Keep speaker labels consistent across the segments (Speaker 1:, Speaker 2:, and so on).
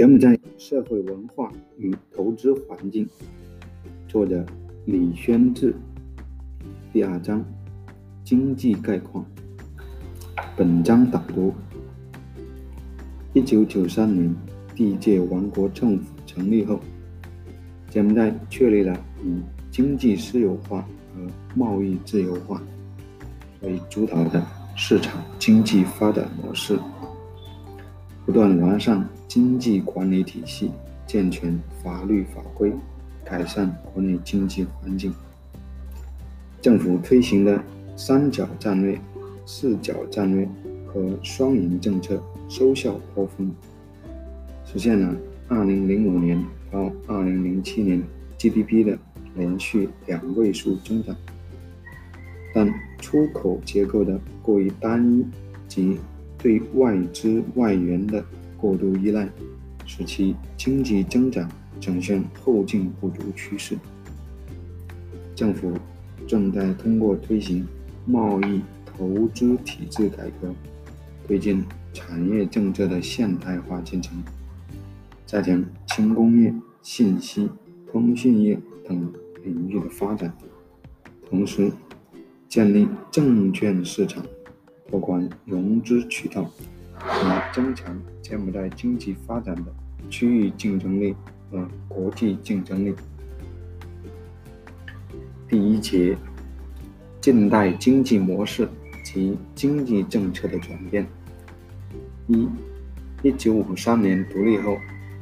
Speaker 1: 柬埔寨社会文化与投资环境，作者李宣志。第二章经济概况。本章导读：一九九三年，第一届王国政府成立后，柬埔寨确立了以经济私有化和贸易自由化为主导的市场经济发展模式。不断完善经济管理体系，健全法律法规，改善国内经济环境。政府推行的三角战略、四角战略和双赢政策收效颇丰，实现了2005年到2007年 GDP 的连续两位数增长。但出口结构的过于单一及对外资外援的过度依赖，使其经济增长呈现后劲不足趋势。政府正在通过推行贸易投资体制改革，推进产业政策的现代化进程，加强轻工业、信息、通信业等领域的发展，同时建立证券市场。拓宽融资渠道，以增强柬埔寨经济发展的区域竞争力和国际竞争力。第一节：近代经济模式及经济政策的转变。一、一九五三年独立后，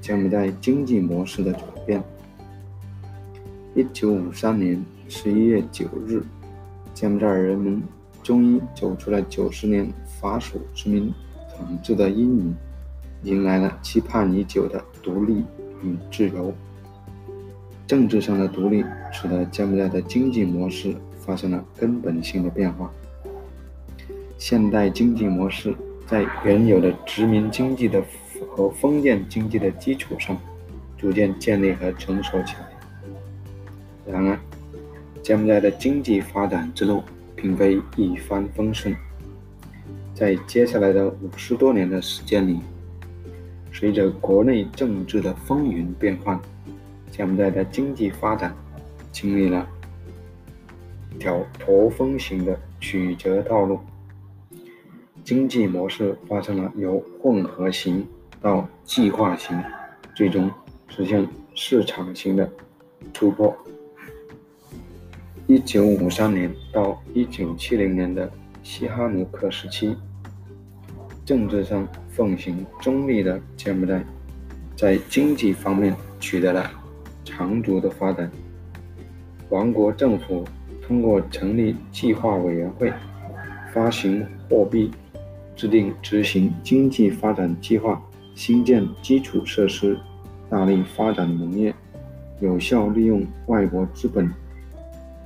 Speaker 1: 柬埔寨经济模式的转变。一九五三年十一月九日，柬埔寨人民。终于走出了九十年法属殖民统治的阴影，迎来了期盼已久的独立与自由。政治上的独立使得柬埔寨的经济模式发生了根本性的变化。现代经济模式在原有的殖民经济的和封建经济的基础上，逐渐建立和成熟起来。然而，柬埔寨的经济发展之路。并非一帆风顺，在接下来的五十多年的时间里，随着国内政治的风云变幻，柬埔寨的经济发展经历了一条驼峰型的曲折道路，经济模式发生了由混合型到计划型，最终实现市场型的突破。一九五三年到一九七零年的西哈努克时期，政治上奉行中立的柬埔寨，在经济方面取得了长足的发展。王国政府通过成立计划委员会、发行货币、制定执行经济发展计划、新建基础设施、大力发展农业、有效利用外国资本。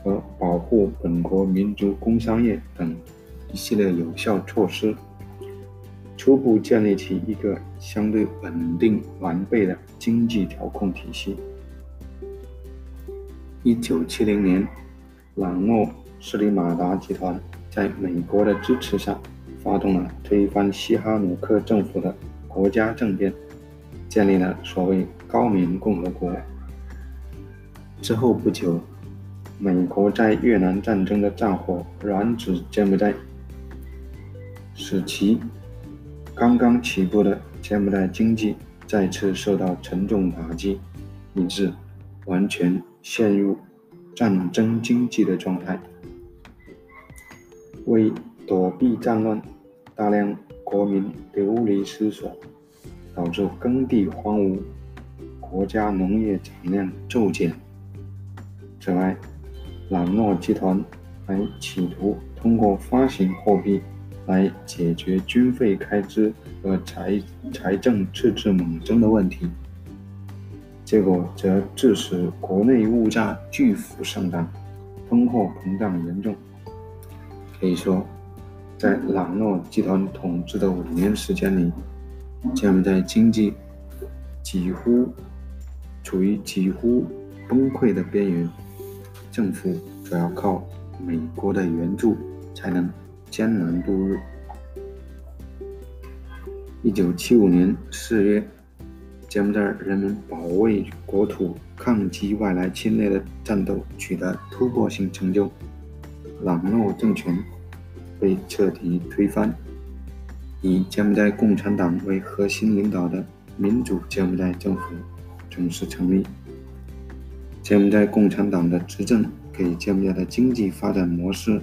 Speaker 1: 和保护本国民族工商业等一系列有效措施，初步建立起一个相对稳定完备的经济调控体系。一九七零年，朗诺斯里马达集团在美国的支持下，发动了推翻西哈努克政府的国家政变，建立了所谓高棉共和国。之后不久。美国在越南战争的战火燃指柬埔寨，使其刚刚起步的柬埔寨经济再次受到沉重打击，以致完全陷入战争经济的状态。为躲避战乱，大量国民流离失所，导致耕地荒芜，国家农业产量骤减。此外，朗诺集团还企图通过发行货币来解决军费开支和财财政赤字猛增的问题，结果则致使国内物价巨幅上涨，通货膨胀严重。可以说，在朗诺集团统治的五年时间里，柬埔寨经济几乎处于几乎崩溃的边缘。政府主要靠美国的援助才能艰难度日。一九七五年四月，柬埔寨人民保卫国土、抗击外来侵略的战斗取得突破性成就，朗诺政权被彻底推翻，以柬埔寨共产党为核心领导的民主柬埔寨政府正式成立。柬埔寨共产党的执政给柬埔寨的经济发展模式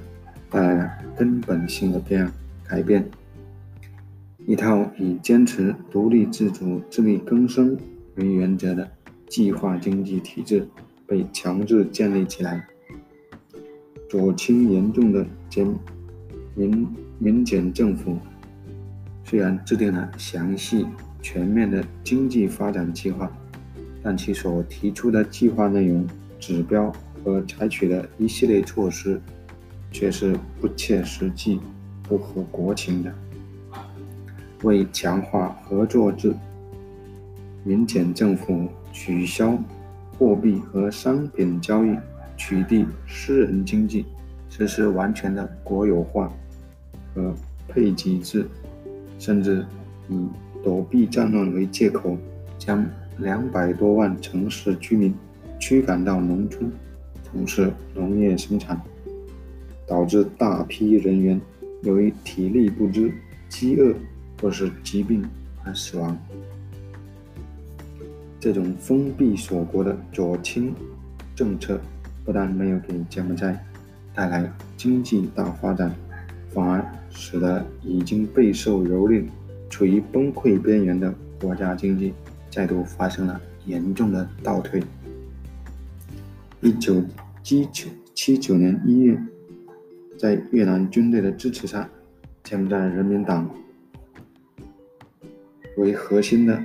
Speaker 1: 带来了根本性的变改变。一套以坚持独立自主、自力更生为原则的计划经济体制被强制建立起来。左倾严重的柬民民检政府虽然制定了详细全面的经济发展计划。但其所提出的计划内容、指标和采取的一系列措施，却是不切实际、不合国情的。为强化合作制，民检政府取消货币和商品交易，取缔私人经济，实施完全的国有化和配给制，甚至以躲避战乱为借口，将。两百多万城市居民驱赶到农村从事农业生产，导致大批人员由于体力不支、饥饿或是疾病而死亡。这种封闭锁国的左倾政策，不但没有给柬埔寨带来经济大发展，反而使得已经备受蹂躏、处于崩溃边缘的国家经济。再度发生了严重的倒退。一九七九七九年一月，在越南军队的支持下，柬埔寨人民党为核心的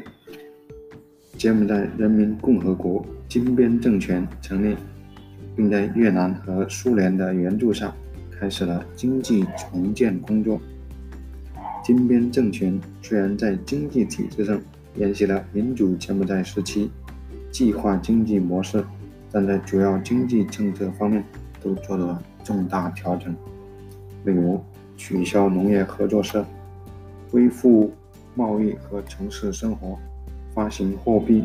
Speaker 1: 柬埔寨人民共和国金边政权成立，并在越南和苏联的援助下，开始了经济重建工作。金边政权虽然在经济体制上，沿袭了民主柬埔寨时期计划经济模式，但在主要经济政策方面都做了重大调整，例如取消农业合作社、恢复贸易和城市生活、发行货币、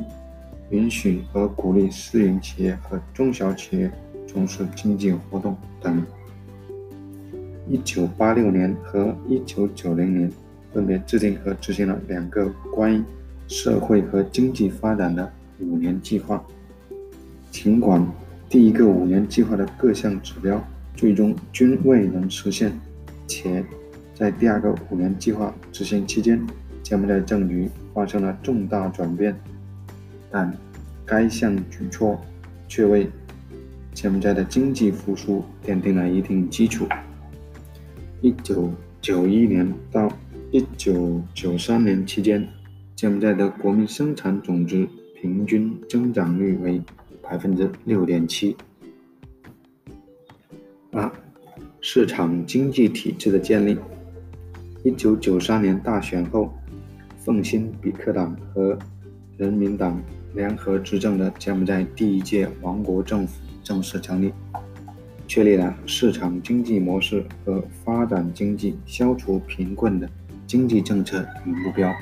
Speaker 1: 允许和鼓励私营企业和中小企业从事经济活动等。一九八六年和一九九零年分别制定和执行了两个关于社会和经济发展的五年计划，尽管第一个五年计划的各项指标最终均未能实现，且在第二个五年计划执行期间，柬埔寨政局发生了重大转变，但该项举措却为柬埔寨的经济复苏奠定了一定基础。一九九一年到一九九三年期间。柬埔寨的国民生产总值平均增长率为百分之六点七。八、市场经济体制的建立。一九九三年大选后，奉新比克党和人民党联合执政的柬埔寨第一届王国政府正式成立，确立了市场经济模式和发展经济、消除贫困的经济政策与目标。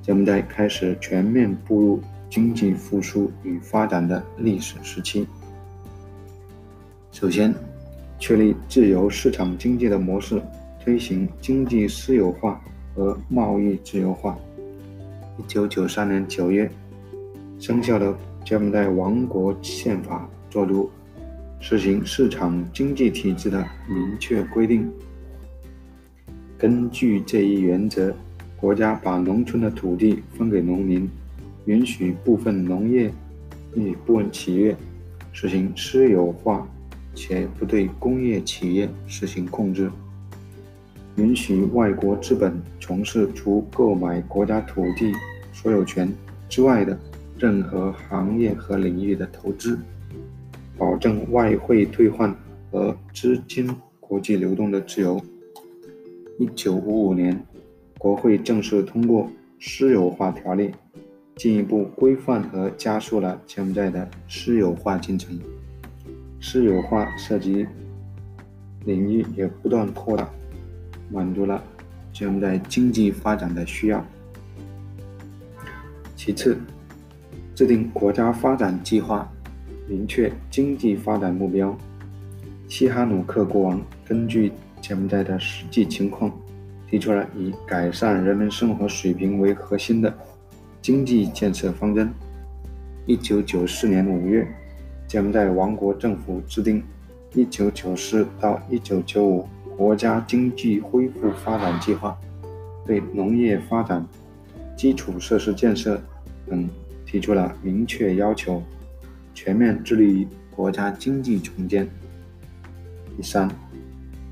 Speaker 1: 柬埔寨开始全面步入经济复苏与发展的历史时期。首先，确立自由市场经济的模式，推行经济私有化和贸易自由化。一九九三年九月生效的柬埔寨王国宪法作出实行市场经济体制的明确规定。根据这一原则。国家把农村的土地分给农民，允许部分农业与部分企业实行私有化，且不对工业企业实行控制，允许外国资本从事除购买国家土地所有权之外的任何行业和领域的投资，保证外汇兑换和资金国际流动的自由。一九五五年。国会正式通过《私有化条例》，进一步规范和加速了柬埔寨的私有化进程。私有化涉及领域也不断扩大，满足了柬埔寨经济发展的需要。其次，制定国家发展计划，明确经济发展目标。西哈努克国王根据柬埔寨的实际情况，提出了以改善人们生活水平为核心的经济建设方针。一九九四年五月，柬埔寨王国政府制定一九九四到一九九五国家经济恢复发展计划，对农业发展、基础设施建设等提出了明确要求，全面致力于国家经济重建。第三，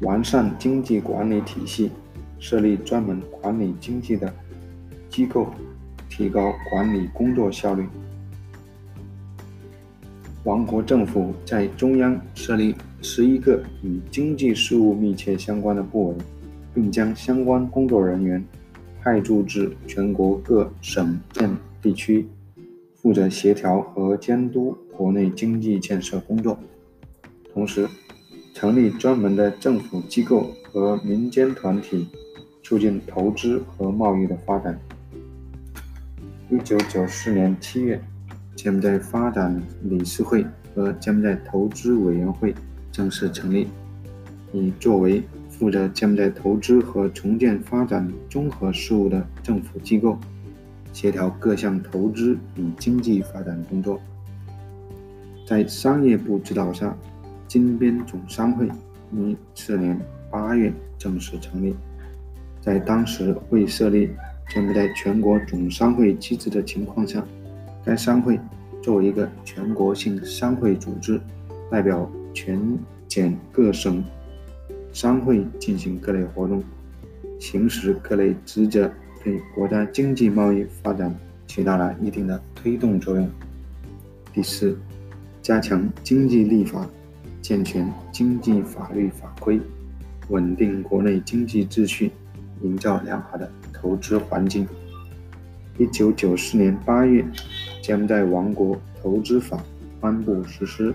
Speaker 1: 完善经济管理体系，设立专门管理经济的机构，提高管理工作效率。王国政府在中央设立十一个与经济事务密切相关的部委，并将相关工作人员派驻至全国各省县地区，负责协调和监督国内经济建设工作。同时，成立专门的政府机构和民间团体，促进投资和贸易的发展。一九九四年七月，柬埔寨发展理事会和柬埔寨投资委员会正式成立，以作为负责柬埔寨投资和重建发展综合事务的政府机构，协调各项投资与经济发展工作。在商业部指导下。金边总商会于次年八月正式成立。在当时未设立柬埔寨全国总商会机制的情况下，该商会作为一个全国性商会组织，代表全柬各省商会进行各类活动，行使各类职责，对国家经济贸易发展起到了一定的推动作用。第四，加强经济立法。健全经济法律法规，稳定国内经济秩序，营造良好的投资环境。一九九四年八月，柬埔寨王国投资法颁布实施，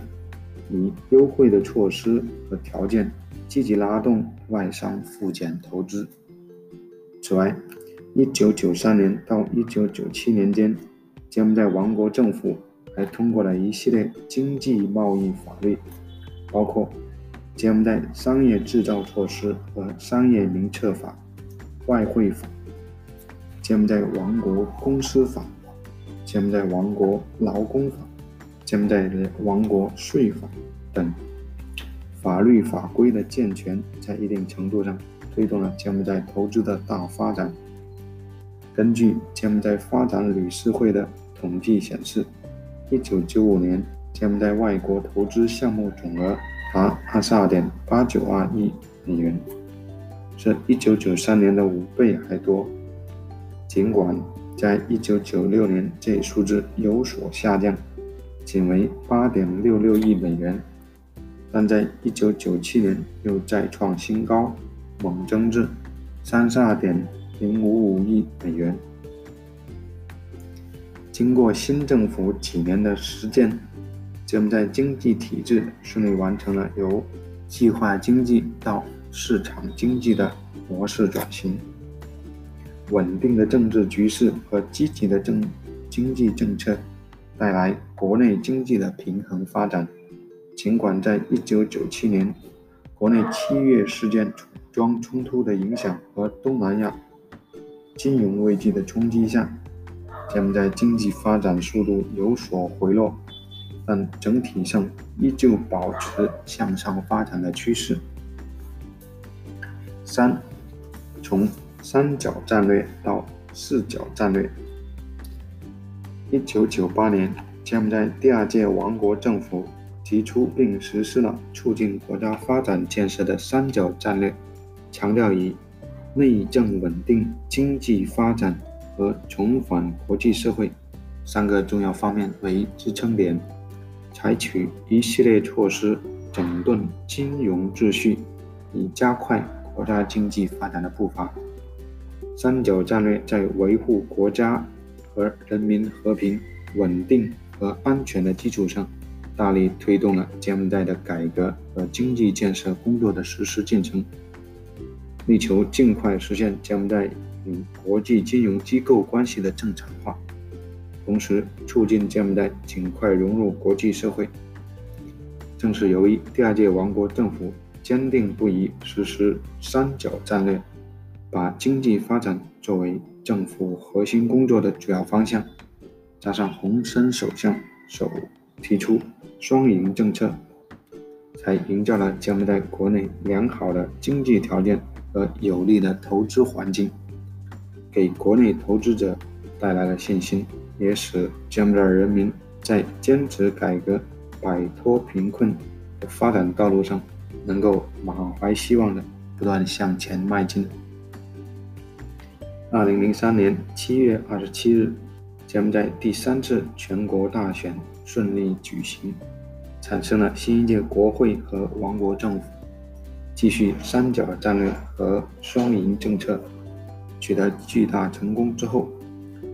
Speaker 1: 以优惠的措施和条件，积极拉动外商赴柬投资。此外，一九九三年到一九九七年间，柬埔寨王国政府还通过了一系列经济贸易法律。包括柬埔寨商业制造措施和商业名册法、外汇法、柬埔寨王国公司法、柬埔寨王国劳工法、柬埔寨王国税法等法律法规的健全，在一定程度上推动了柬埔寨投资的大发展。根据柬埔寨发展理事会的统计显示，一九九五年。柬埔寨外国投资项目总额达二十二点八九二亿美元，是一九九三年的五倍还多。尽管在一九九六年这一数字有所下降，仅为八点六六亿美元，但在一九九七年又再创新高，猛增至三十二点零五五亿美元。经过新政府几年的实践。柬埔寨经济体制顺利完成了由计划经济到市场经济的模式转型。稳定的政治局势和积极的政经济政策带来国内经济的平衡发展。尽管在1997年国内七月事件装冲突的影响和东南亚金融危机的冲击下，柬埔寨经济发展速度有所回落。但整体上依旧保持向上发展的趋势。三，从三角战略到四角战略。一九九八年，柬埔寨第二届王国政府提出并实施了促进国家发展建设的三角战略，强调以内政稳定、经济发展和重返国际社会三个重要方面为支撑点。采取一系列措施整顿金融秩序，以加快国家经济发展的步伐。三角战略在维护国家和人民和平、稳定和安全的基础上，大力推动了柬埔寨的改革和经济建设工作的实施进程，力求尽快实现柬埔寨与国际金融机构关系的正常化，同时促进柬埔寨尽快融入国际社会。正是由于第二届王国政府坚定不移实施“三角”战略，把经济发展作为政府核心工作的主要方向，加上洪森首相首提出“双赢”政策，才营造了柬埔寨国内良好的经济条件和有利的投资环境，给国内投资者带来了信心。也使柬埔寨人民在坚持改革、摆脱贫困的发展道路上，能够满怀希望的不断向前迈进。二零零三年七月二十七日，柬埔寨第三次全国大选顺利举行，产生了新一届国会和王国政府。继续三角战略和双赢政策取得巨大成功之后。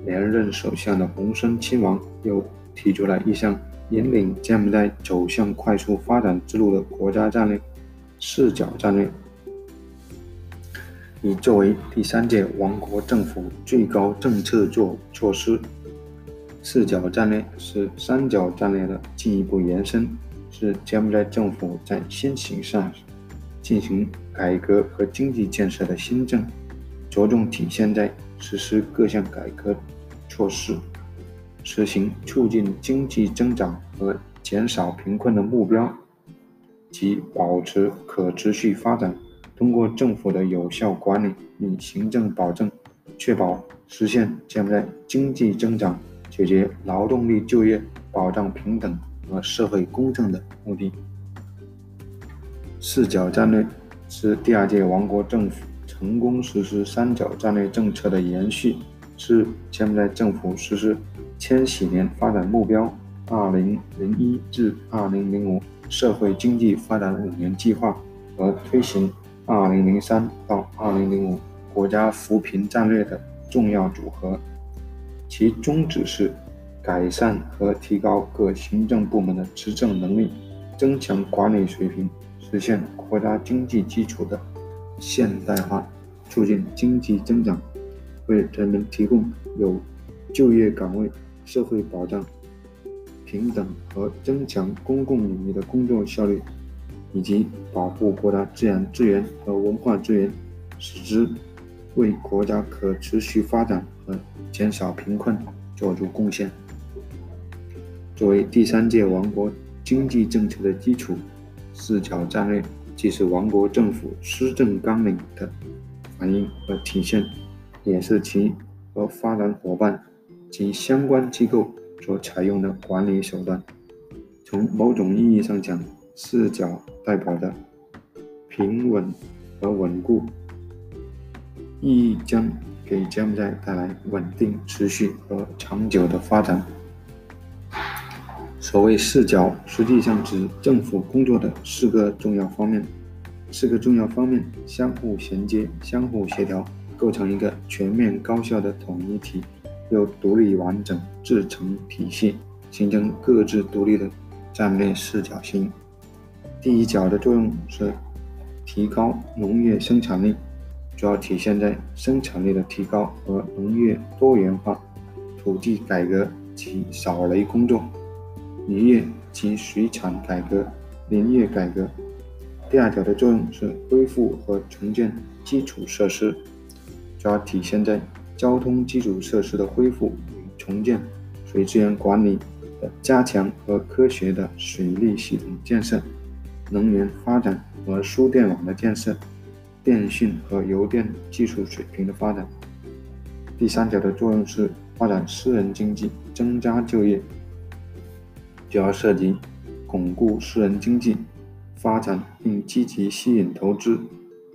Speaker 1: 连任首相的洪森亲王又提出了一项引领柬埔寨走向快速发展之路的国家战略——四角战略，以作为第三届王国政府最高政策措措施。四角战略是三角战略的进一步延伸，是柬埔寨政府在先行上进行改革和经济建设的新政，着重体现在。实施各项改革措施，实行促进经济增长和减少贫困的目标，及保持可持续发展。通过政府的有效管理与行政保证，确保实现柬埔寨经济增长、解决劳动力就业、保障平等和社会公正的目的。四角战略是第二届王国政府。成功实施三角战略政策的延续，是柬埔寨政府实施千禧年发展目标（二零零一至二零零五）社会经济发展五年计划和推行二零零三到二零零五国家扶贫战略的重要组合。其宗旨是改善和提高各行政部门的执政能力，增强管理水平，实现国家经济基础的。现代化，促进经济增长，为人们提供有就业岗位、社会保障、平等和增强公共领域的工作效率，以及保护国家自然资源和文化资源，使之为国家可持续发展和减少贫困做出贡献。作为第三届王国经济政策的基础，四角战略。既是王国政府施政纲领的反映和体现，也是其和发展伙伴及相关机构所采用的管理手段。从某种意义上讲，四角代表着平稳和稳固，意义将给柬埔寨带来稳定、持续和长久的发展。所谓四角，实际上指政府工作的四个重要方面。四个重要方面相互衔接、相互协调，构成一个全面高效的统一体，又独立完整制成体系，形成各自独立的战略四角形。第一角的作用是提高农业生产力，主要体现在生产力的提高和农业多元化、土地改革及扫雷工作。渔业及水产改革、林业改革。第二角的作用是恢复和重建基础设施，主要体现在交通基础设施的恢复与重建、水资源管理的加强和科学的水利系统建设、能源发展和输电网的建设、电信和邮电技术水平的发展。第三条的作用是发展私人经济，增加就业，主要涉及巩固私人经济。发展并积极吸引投资，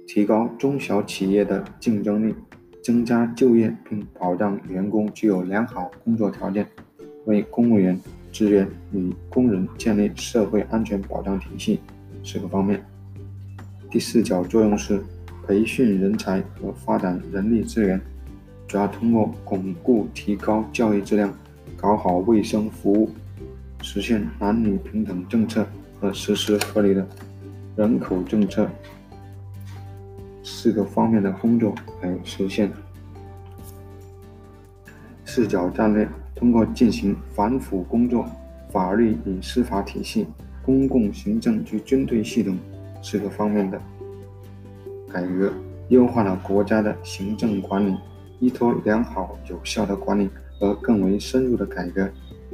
Speaker 1: 提高中小企业的竞争力，增加就业并保障员工具有良好工作条件，为公务员、职员与工人建立社会安全保障体系四个方面。第四角作用是培训人才和发展人力资源，主要通过巩固、提高教育质量，搞好卫生服务，实现男女平等政策。和实施合理的人口政策四个方面的工作来实现四角战略。通过进行反腐工作、法律与司法体系、公共行政及军队系统四个方面的改革，优化了国家的行政管理，依托良好有效的管理和更为深入的改革，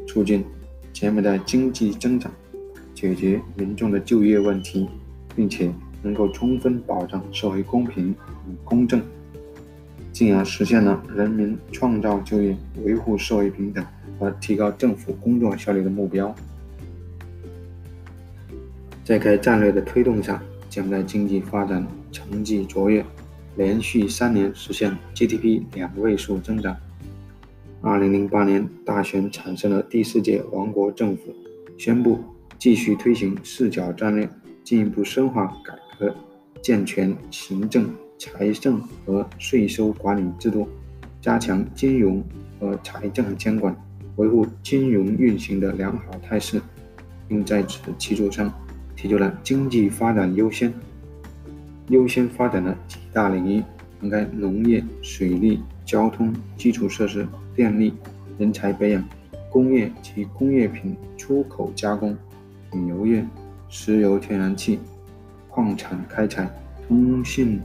Speaker 1: 促进柬埔寨经济增长，解决民众的就业问题，并且能够充分保障社会公平与公正。进而实现了人民创造就业、维护社会平等和提高政府工作效率的目标。在该战略的推动下，柬埔寨经济发展成绩卓越，连续三年实现 GDP 两位数增长。2008年大选产生了第四届王国政府，宣布继续推行四角战略，进一步深化改革，健全行政。财政和税收管理制度，加强金融和财政监管，维护金融运行的良好态势，并在此基础上提出了经济发展优先，优先发展的几大领域，涵盖农业、水利、交通、基础设施、电力、人才培养、工业及工业品出口加工、旅游业、石油天然气、矿产开采、通信。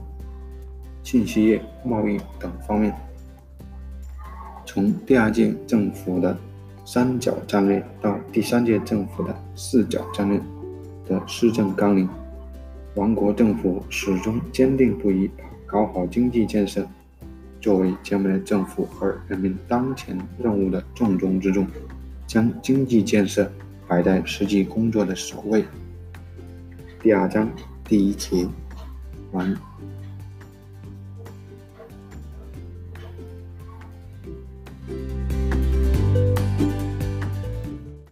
Speaker 1: 信息业、贸易等方面，从第二届政府的三角战略到第三届政府的四角战略的施政纲领，王国政府始终坚定不移把搞好经济建设作为将来政府和人民当前任务的重中之重，将经济建设摆在实际工作的首位。第二章第一节完。